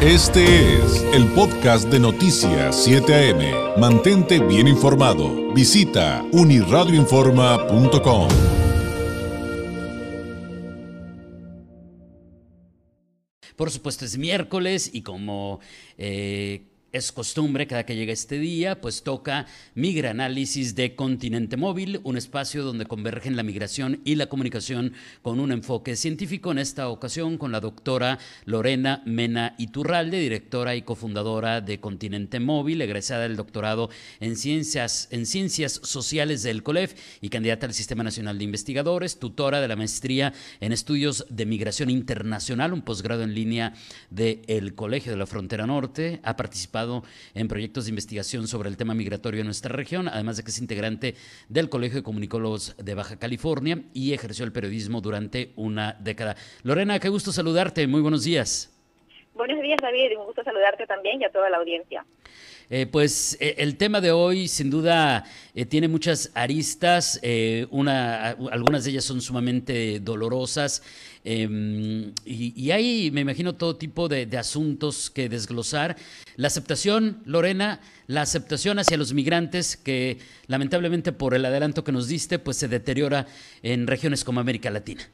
Este es el podcast de Noticias 7 AM. Mantente bien informado. Visita uniradioinforma.com. Por supuesto es miércoles y como eh, es costumbre, cada que llega este día, pues toca Migra Análisis de Continente Móvil, un espacio donde convergen la migración y la comunicación con un enfoque científico, en esta ocasión con la doctora Lorena Mena Iturralde, directora y cofundadora de Continente Móvil, egresada del doctorado en Ciencias, en Ciencias Sociales del COLEF y candidata al Sistema Nacional de Investigadores, tutora de la maestría en Estudios de Migración Internacional, un posgrado en línea del Colegio de la Frontera Norte, ha participado en proyectos de investigación sobre el tema migratorio en nuestra región, además de que es integrante del Colegio de Comunicólogos de Baja California y ejerció el periodismo durante una década. Lorena, qué gusto saludarte, muy buenos días. Buenos días, David, un gusto saludarte también y a toda la audiencia. Eh, pues eh, el tema de hoy sin duda eh, tiene muchas aristas, una, algunas de ellas son sumamente dolorosas em, y, hay, me imagino, todo tipo de, asuntos que desglosar. La aceptación, Lorena, la aceptación hacia los migrantes que lamentablemente por el adelanto que nos diste, pues se deteriora en regiones como América Latina.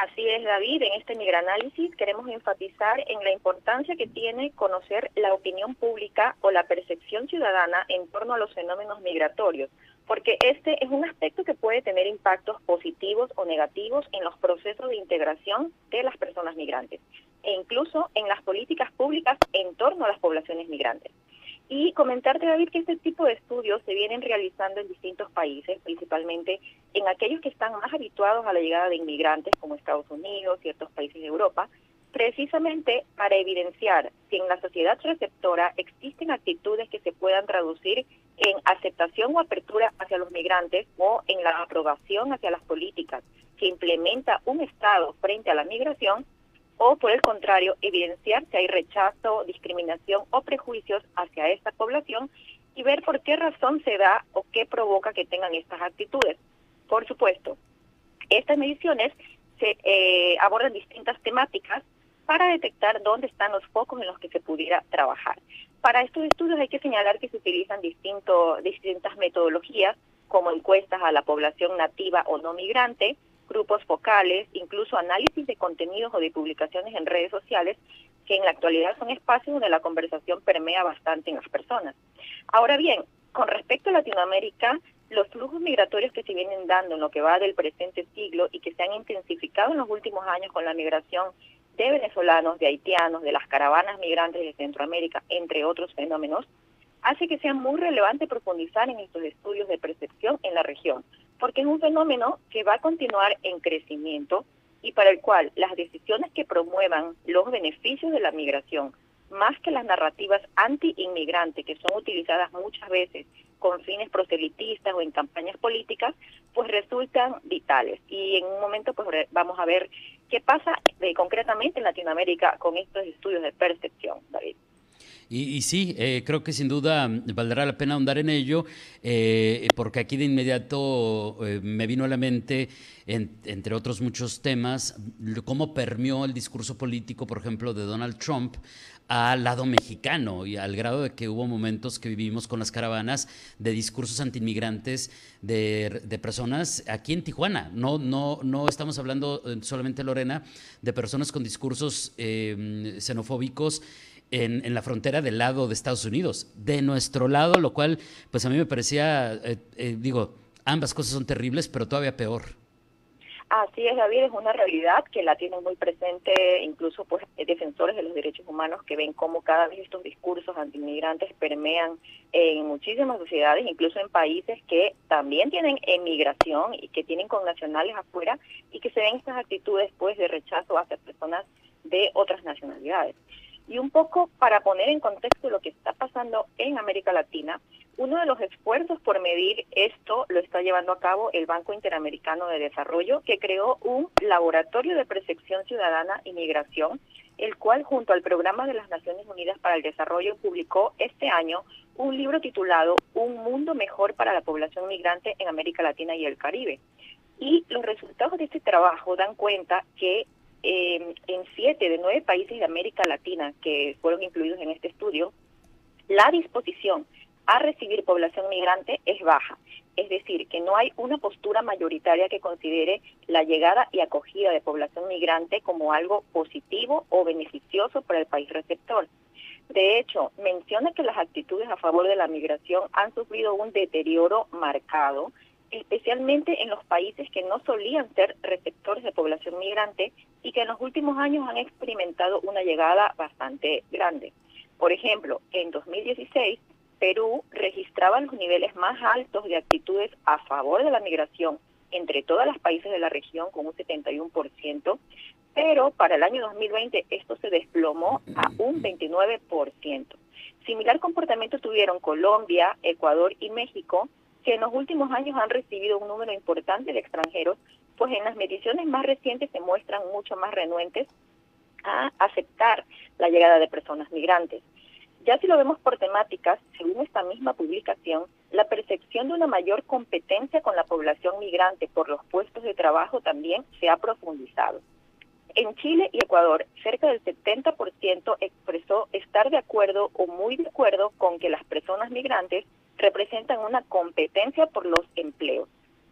Así es, David. En este migranálisis queremos enfatizar en la importancia que tiene conocer la opinión pública o la percepción ciudadana en torno a los fenómenos migratorios, porque este es un aspecto que puede tener impactos positivos o negativos en los procesos de integración de las personas migrantes e incluso en las políticas públicas en torno a las poblaciones migrantes. Y comentarte, David, que este tipo de estudios se vienen realizando en distintos países, principalmente en aquellos que están más habituados a la llegada de inmigrantes, como Estados Unidos, ciertos países de Europa, precisamente para evidenciar si en la sociedad receptora existen actitudes que se puedan traducir en aceptación o apertura hacia los migrantes o en la aprobación hacia las políticas que implementa un Estado frente a la migración o por el contrario, evidenciar si hay rechazo, discriminación o prejuicios hacia esta población y ver por qué razón se da o qué provoca que tengan estas actitudes. Por supuesto, estas mediciones se eh, abordan distintas temáticas para detectar dónde están los focos en los que se pudiera trabajar. Para estos estudios hay que señalar que se utilizan distinto, distintas metodologías como encuestas a la población nativa o no migrante, grupos focales, incluso análisis de contenidos o de publicaciones en redes sociales, que en la actualidad son espacios donde la conversación permea bastante en las personas. Ahora bien, con respecto a Latinoamérica, los flujos migratorios que se vienen dando en lo que va del presente siglo y que se han intensificado en los últimos años con la migración de venezolanos, de haitianos, de las caravanas migrantes de Centroamérica, entre otros fenómenos, hace que sea muy relevante profundizar en estos estudios de percepción en la región, porque es un fenómeno que va a continuar en crecimiento y para el cual las decisiones que promuevan los beneficios de la migración, más que las narrativas anti-inmigrantes que son utilizadas muchas veces con fines proselitistas o en campañas políticas, pues resultan vitales. Y en un momento pues vamos a ver qué pasa eh, concretamente en Latinoamérica con estos estudios de percepción, David. Y, sí, eh, creo que sin duda valdrá la pena ahondar en ello, eh, porque aquí de inmediato eh, me vino a la mente, entre otros muchos temas, cómo permeó el discurso político, por ejemplo, de Donald Trump al lado mexicano y al grado de que hubo momentos que vivimos con las caravanas de discursos antiinmigrantes de, de, personas aquí en Tijuana. No, no, no estamos hablando solamente, Lorena, de personas con discursos xenofóbicos en, la frontera del lado de Estados Unidos, de nuestro lado, lo cual pues a mí me parecía, eh, eh, digo, ambas cosas son terribles, pero todavía peor. Así es, David, es una realidad que la tienen muy presente incluso pues defensores de los derechos humanos que ven cómo cada vez estos discursos antiinmigrantes permean en muchísimas sociedades, incluso en países que también tienen emigración y que tienen connacionales afuera y que se ven estas actitudes pues de rechazo hacia personas de otras nacionalidades. Y un poco para poner en contexto lo que está pasando en América Latina, uno de los esfuerzos por medir esto lo está llevando a cabo el Banco Interamericano de Desarrollo, que creó un laboratorio de percepción ciudadana y migración, el cual junto al Programa de las Naciones Unidas para el Desarrollo publicó este año un libro titulado Un mundo mejor para la población migrante en América Latina y el Caribe. Y los resultados de este trabajo dan cuenta que eh, en siete de nueve países de América Latina que fueron incluidos en este estudio, la disposición a recibir población migrante es baja. Es decir, que no hay una postura mayoritaria que considere la llegada y acogida de población migrante como algo positivo o beneficioso para el país receptor. De hecho, menciona que las actitudes a favor de la migración han sufrido un deterioro marcado, especialmente en los países que no solían ser receptores de población migrante y que en los últimos años han experimentado una llegada bastante grande. Por ejemplo, en 2016, Perú registraba los niveles más altos de actitudes a favor de la migración entre todos los países de la región con un 71%, pero para el año 2020 esto se desplomó a un 29%. Similar comportamiento tuvieron Colombia, Ecuador y México, que en los últimos años han recibido un número importante de extranjeros, pues en las mediciones más recientes se muestran mucho más renuentes a aceptar la llegada de personas migrantes. Ya si lo vemos por temáticas, según esta misma publicación, la percepción de una mayor competencia con la población migrante por los puestos de trabajo también se ha profundizado. En Chile y Ecuador, cerca del 70% expresó estar de acuerdo o muy de acuerdo con que las personas migrantes representan una competencia por los empleos.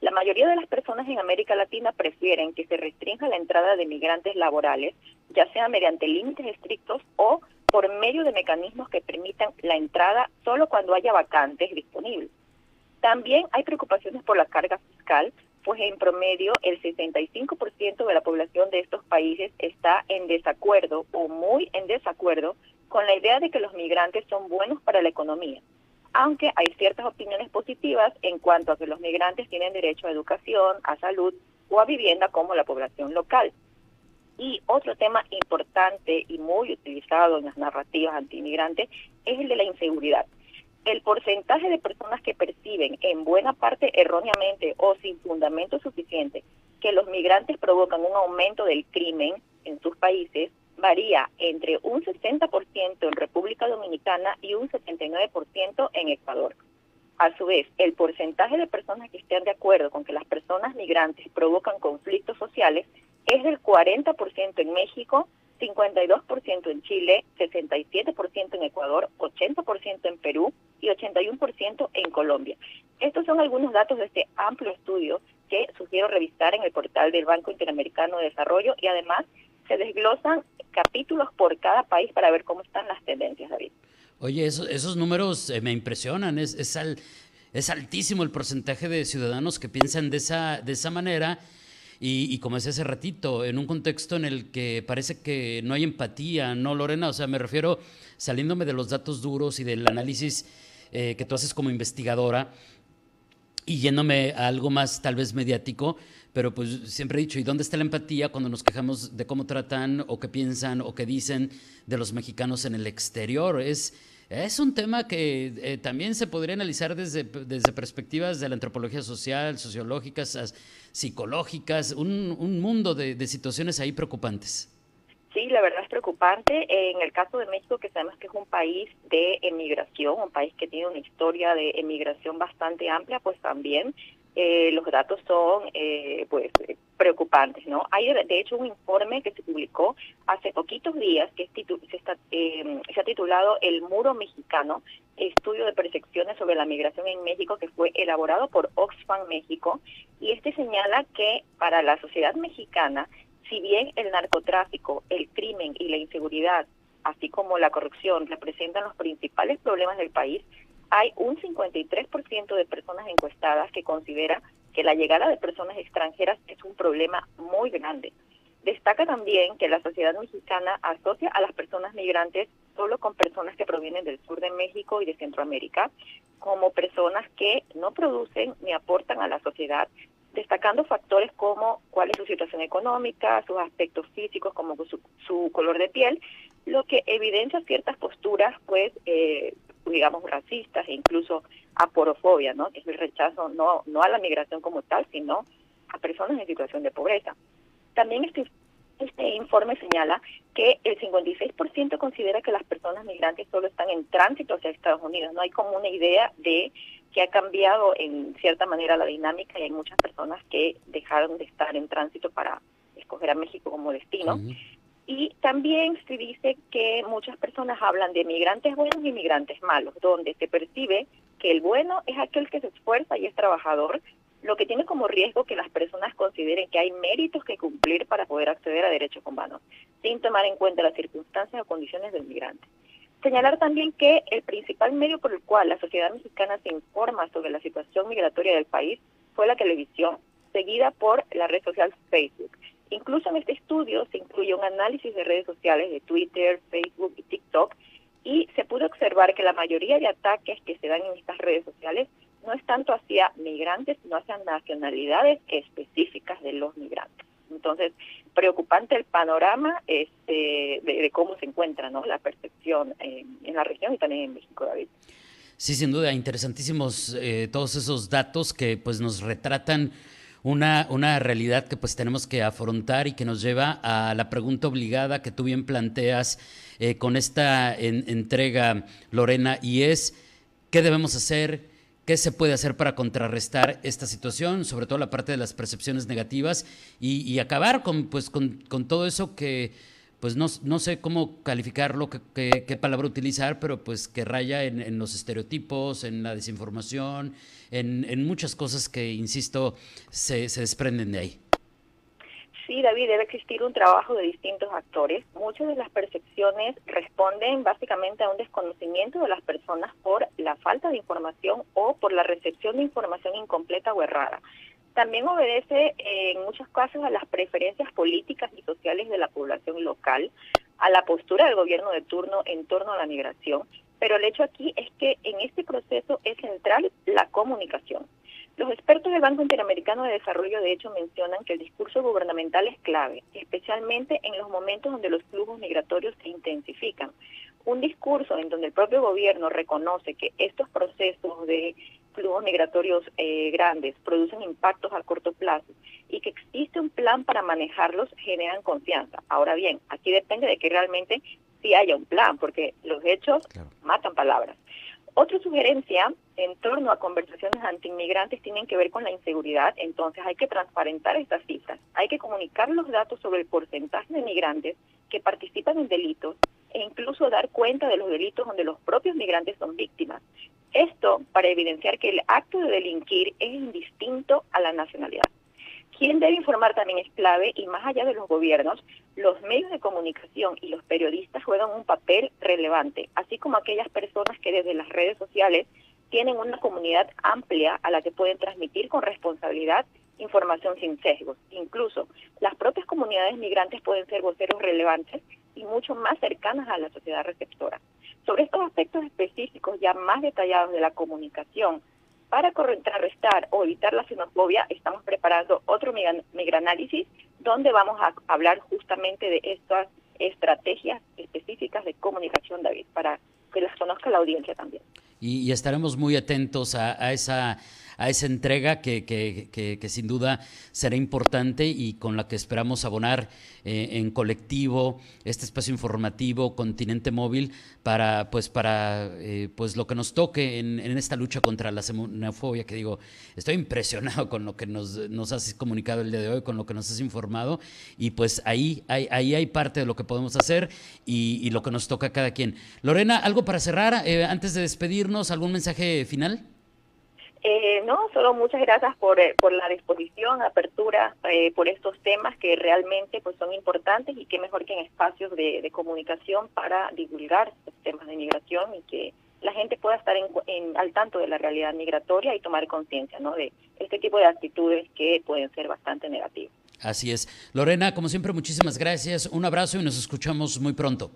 La mayoría de las personas en América Latina prefieren que se restrinja la entrada de migrantes laborales, ya sea mediante límites estrictos o por medio de mecanismos que permitan la entrada solo cuando haya vacantes disponibles. También hay preocupaciones por la carga fiscal, pues en promedio el 65% de la población de estos países está en desacuerdo o muy en desacuerdo con la idea de que los migrantes son buenos para la economía, aunque hay ciertas opiniones positivas en cuanto a que los migrantes tienen derecho a educación, a salud o a vivienda como la población local. Y otro tema importante y muy utilizado en las narrativas antiinmigrantes es el de la inseguridad. El porcentaje de personas que perciben, en buena parte erróneamente o sin fundamento suficiente, que los migrantes provocan un aumento del crimen en sus países varía entre un 60% en República Dominicana y un 79% en Ecuador. A su vez, el porcentaje de personas que estén de acuerdo con que las personas migrantes provocan conflictos sociales es del 40% en México, 52% en Chile, 67% en Ecuador, 80% en Perú y 81% en Colombia. Estos son algunos datos de este amplio estudio que sugiero revisar en el portal del Banco Interamericano de Desarrollo y además se desglosan capítulos por cada país para ver cómo están las tendencias, David. Oye, esos, números eh, me impresionan, es, es, es altísimo el porcentaje de ciudadanos que piensan de esa, de esa manera y, como decía hace ratito, en un contexto en el que parece que no hay empatía, ¿no, Lorena? O sea, me refiero, saliéndome de los datos duros y del análisis eh, que tú haces como investigadora y yéndome a algo más tal vez mediático, pero pues siempre he dicho, ¿y dónde está la empatía cuando nos quejamos de cómo tratan o qué piensan o qué dicen de los mexicanos en el exterior? Es es un tema que eh, también se podría analizar desde, desde perspectivas de la antropología social, sociológicas, psicológicas, un, un mundo de, de, situaciones ahí preocupantes. Sí, la verdad es preocupante. En el caso de México, que sabemos que es un país de emigración, un país que tiene una historia de emigración bastante amplia, pues también eh, los datos son eh, pues preocupantes, ¿no? Hay de hecho un informe que se publicó hace poquitos días que se, está, eh, se ha titulado El Muro Mexicano, estudio de percepciones sobre la migración en México que fue elaborado por Oxfam México y este señala que para la sociedad mexicana, si bien el narcotráfico, el crimen y la inseguridad, así como la corrupción representan los principales problemas del país, hay un 53% de personas encuestadas que considera que la llegada de personas extranjeras es un problema muy grande. Destaca también que la sociedad mexicana asocia a las personas migrantes solo con personas que provienen del sur de México y de Centroamérica, como personas que no producen ni aportan a la sociedad, destacando factores como cuál es su situación económica, sus aspectos físicos, como su, color de piel, lo que evidencia ciertas posturas, pues, eh, digamos, racistas e incluso aporofobia, ¿no? Que es el rechazo no, no a la migración como tal, sino a personas en situación de pobreza. También este, este informe señala que el 56% considera que las personas migrantes solo están en tránsito hacia Estados Unidos. No hay como una idea de que ha cambiado en cierta manera la dinámica y hay muchas personas que dejaron de estar en tránsito para escoger a México como destino. Y también se dice que muchas personas hablan de migrantes buenos y migrantes malos, donde se percibe que el bueno es aquel que se esfuerza y es trabajador, lo que tiene como riesgo que las personas consideren que hay méritos que cumplir para poder acceder a derechos humanos, sin tomar en cuenta las circunstancias o condiciones del migrante. Señalar también que el principal medio por el cual la sociedad mexicana se informa sobre la situación migratoria del país fue la televisión, seguida por la red social Facebook. Incluso en este estudio se incluye un análisis de redes sociales de Twitter, Facebook y TikTok y se pudo observar que la mayoría de ataques que se dan en estas redes sociales no es tanto hacia migrantes, sino hacia nacionalidades específicas de los migrantes. Entonces, preocupante el panorama este, de, cómo se encuentra ¿no? la percepción en, la región y también en México, David. Sí, sin duda, interesantísimos eh, todos esos datos que pues nos retratan una, una realidad que pues tenemos que afrontar y que nos lleva a la pregunta obligada que tú bien planteas eh, con esta entrega, Lorena, y es, ¿qué debemos hacer? ¿Qué se puede hacer para contrarrestar esta situación, sobre todo la parte de las percepciones negativas y, acabar con, pues, con, todo eso que, pues no, no sé cómo calificarlo, qué, palabra utilizar, pero pues que raya en, los estereotipos, en la desinformación, en, en muchas cosas que, insisto, se, se desprenden de ahí. Sí, David, debe existir un trabajo de distintos actores. Muchas de las percepciones responden básicamente a un desconocimiento de las personas por la falta de información o por la recepción de información incompleta o errada. También obedece en muchos casos a las preferencias políticas y sociales de la población local, a la postura del gobierno de turno en torno a la migración, pero el hecho aquí es que en este proceso es central la comunicación. Los expertos del Banco Interamericano de Desarrollo, de hecho, mencionan que el discurso gubernamental es clave, especialmente en los momentos donde los flujos migratorios se intensifican. Un discurso en donde el propio gobierno reconoce que estos procesos de flujos migratorios eh, grandes producen impactos a corto plazo y que existe un plan para manejarlos generan confianza. Ahora bien, aquí depende de que realmente sí haya un plan, porque los hechos matan palabras. Otra sugerencia en torno a conversaciones anti-inmigrantes tienen que ver con la inseguridad, entonces hay que transparentar estas cifras, hay que comunicar los datos sobre el porcentaje de migrantes que participan en delitos e incluso dar cuenta de los delitos donde los propios migrantes son víctimas. Esto para evidenciar que el acto de delinquir es indistinto a la nacionalidad. Quien debe informar también es clave y más allá de los gobiernos, los medios de comunicación y los periodistas juegan un papel relevante, así como aquellas personas que desde las redes sociales tienen una comunidad amplia a la que pueden transmitir con responsabilidad información sin sesgos. Incluso las propias comunidades migrantes pueden ser voceros relevantes y mucho más cercanas a la sociedad receptora. Sobre estos aspectos específicos ya más detallados de la comunicación, para contrarrestar o evitar la xenofobia, estamos preparando otro migranálisis donde vamos a hablar justamente de estas estrategias específicas de comunicación, David, para que las conozca la audiencia también. Y, estaremos muy atentos a esa a esa entrega que, que, sin duda será importante y con la que esperamos abonar eh, en colectivo este espacio informativo Continente Móvil para pues para eh, pues lo que nos toque en, esta lucha contra la xenofobia que digo estoy impresionado con lo que nos, nos has comunicado el día de hoy con lo que nos has informado y pues ahí hay, ahí hay parte de lo que podemos hacer y, lo que nos toca a cada quien. Lorena algo para cerrar eh, antes de despedirnos algún mensaje final eh, no, solo muchas gracias por, eh, por la disposición, apertura eh, por estos temas que realmente pues son importantes y qué mejor que en espacios de, comunicación para divulgar estos temas de migración y que la gente pueda estar en, al tanto de la realidad migratoria y tomar conciencia ¿no? de este tipo de actitudes que pueden ser bastante negativas. Así es. Lorena, como siempre, muchísimas gracias. Un abrazo y nos escuchamos muy pronto.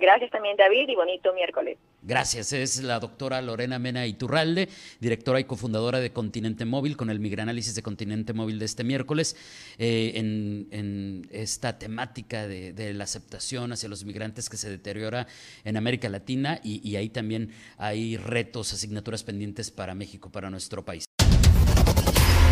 Gracias también, David, y bonito miércoles. Gracias. Es la doctora Lorena Mena Iturralde, directora y cofundadora de Continente Móvil, con el migranálisis de Continente Móvil de este miércoles, eh, en, esta temática de, la aceptación hacia los migrantes que se deteriora en América Latina y, y ahí también hay retos, asignaturas pendientes para México, para nuestro país.